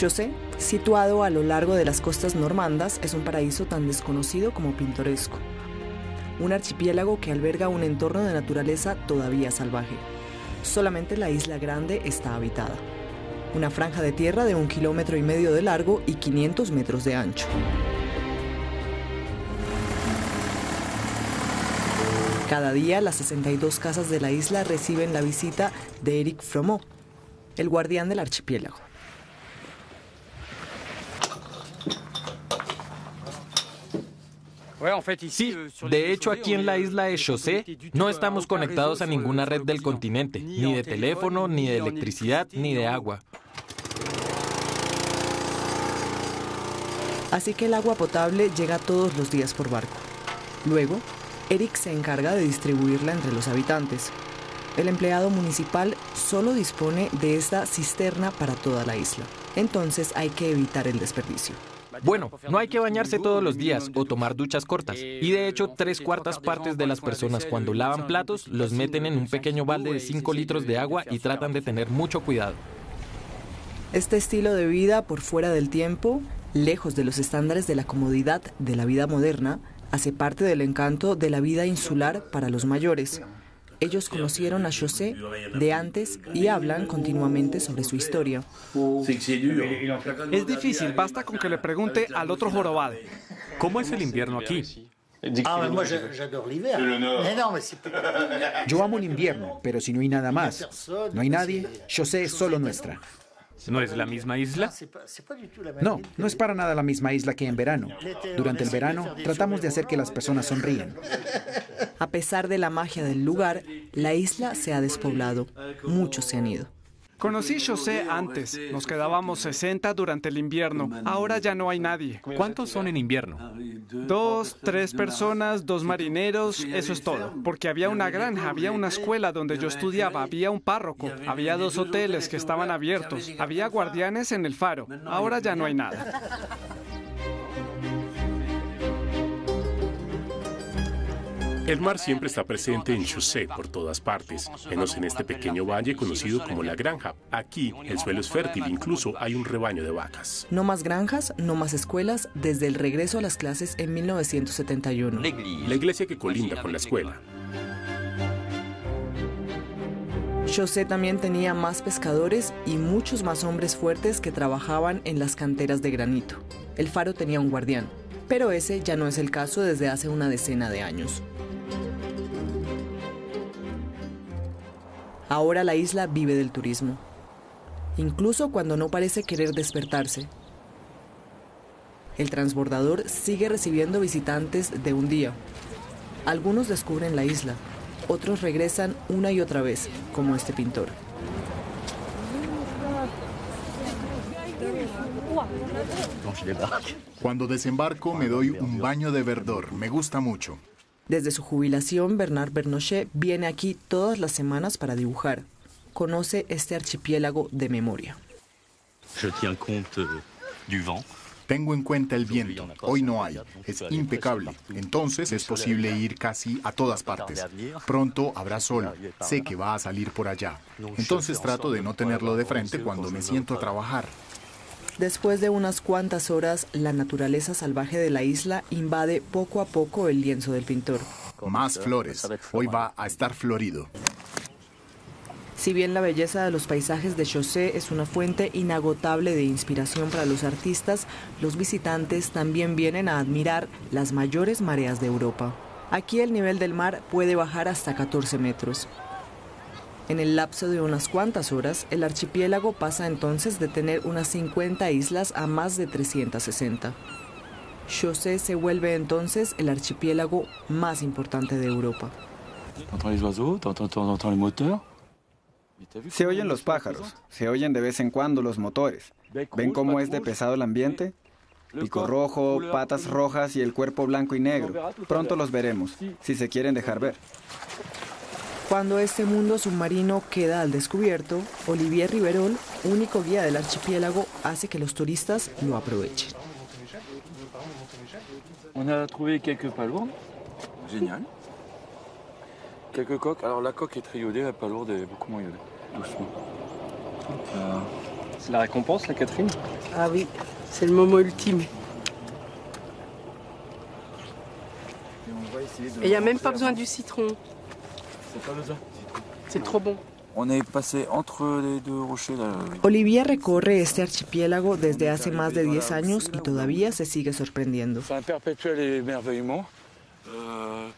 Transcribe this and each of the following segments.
José, situado a lo largo de las costas normandas, es un paraíso tan desconocido como pintoresco. Un archipiélago que alberga un entorno de naturaleza todavía salvaje. Solamente la isla grande está habitada. Una franja de tierra de un kilómetro y medio de largo y 500 metros de ancho. Cada día las 62 casas de la isla reciben la visita de Eric Fromeau, el guardián del archipiélago. Sí, de hecho aquí en la isla de José no estamos conectados a ninguna red del continente, ni de teléfono, ni de electricidad, ni de agua. Así que el agua potable llega todos los días por barco. Luego, Eric se encarga de distribuirla entre los habitantes. El empleado municipal solo dispone de esta cisterna para toda la isla. Entonces hay que evitar el desperdicio. Bueno, no hay que bañarse todos los días o tomar duchas cortas. Y de hecho, tres cuartas partes de las personas cuando lavan platos los meten en un pequeño balde de 5 litros de agua y tratan de tener mucho cuidado. Este estilo de vida por fuera del tiempo, lejos de los estándares de la comodidad de la vida moderna, hace parte del encanto de la vida insular para los mayores. Ellos conocieron a José de antes y hablan continuamente sobre su historia. Es difícil, basta con que le pregunte al otro jorobado. ¿Cómo es el invierno aquí? Yo amo el invierno, pero si no hay nada más, no hay nadie, José es solo nuestra. ¿No es la misma isla? No, no es para nada la misma isla que en verano. Durante el verano tratamos de hacer que las personas sonríen. A pesar de la magia del lugar, la isla se ha despoblado. Muchos se han ido. Conocí José antes. Nos quedábamos 60 durante el invierno. Ahora ya no hay nadie. ¿Cuántos son en invierno? Dos, tres personas, dos marineros, eso es todo. Porque había una granja, había una escuela donde yo estudiaba, había un párroco, había dos hoteles que estaban abiertos, había guardianes en el faro. Ahora ya no hay nada. El mar siempre está presente en Chusé por todas partes, menos en este pequeño valle conocido como la granja. Aquí el suelo es fértil, incluso hay un rebaño de vacas. No más granjas, no más escuelas desde el regreso a las clases en 1971. La iglesia que colinda con la escuela. José también tenía más pescadores y muchos más hombres fuertes que trabajaban en las canteras de granito. El faro tenía un guardián, pero ese ya no es el caso desde hace una decena de años. Ahora la isla vive del turismo, incluso cuando no parece querer despertarse. El transbordador sigue recibiendo visitantes de un día. Algunos descubren la isla, otros regresan una y otra vez, como este pintor. Cuando desembarco me doy un baño de verdor, me gusta mucho. Desde su jubilación, Bernard Bernochet viene aquí todas las semanas para dibujar. Conoce este archipiélago de memoria. Tengo en cuenta el viento. Hoy no hay. Es impecable. Entonces es posible ir casi a todas partes. Pronto habrá sol. Sé que va a salir por allá. Entonces trato de no tenerlo de frente cuando me siento a trabajar. Después de unas cuantas horas, la naturaleza salvaje de la isla invade poco a poco el lienzo del pintor. Más flores. Hoy va a estar florido. Si bien la belleza de los paisajes de José es una fuente inagotable de inspiración para los artistas, los visitantes también vienen a admirar las mayores mareas de Europa. Aquí el nivel del mar puede bajar hasta 14 metros. En el lapso de unas cuantas horas, el archipiélago pasa entonces de tener unas 50 islas a más de 360. José se vuelve entonces el archipiélago más importante de Europa. Se oyen los pájaros, se oyen de vez en cuando los motores. ¿Ven cómo es de pesado el ambiente? Pico rojo, patas rojas y el cuerpo blanco y negro. Pronto los veremos, si se quieren dejar ver. Cuando este mundo submarino queda al descubierto, Olivier Riverol, único guía del archipiélago, hace que los turistas lo aprovechen. On a trouvé quelques palourdes. Génial. Quelques coques. Alors la coque est très iodée, la palourde est beaucoup moins iodée. Doucement. Euh, C'est la récompense, la Catherine? Ah oui, c'est le moment ultime. Et il n'y a même pas besoin du citron. Olivia recorre este archipiélago desde hace más de 10 años y todavía se sigue sorprendiendo. Euh,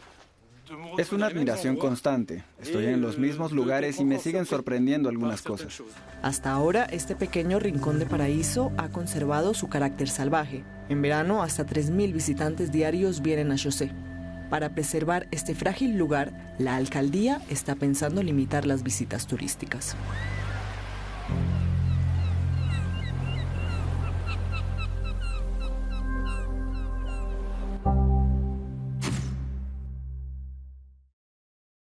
Es una admiración constante. Estoy en los mismos lugares y me siguen sorprendiendo algunas cosas. Hasta ahora, este pequeño rincón de paraíso ha conservado su carácter salvaje. En verano, hasta 3.000 visitantes diarios vienen a José. Para preservar este frágil lugar, la alcaldía está pensando limitar las visitas turísticas.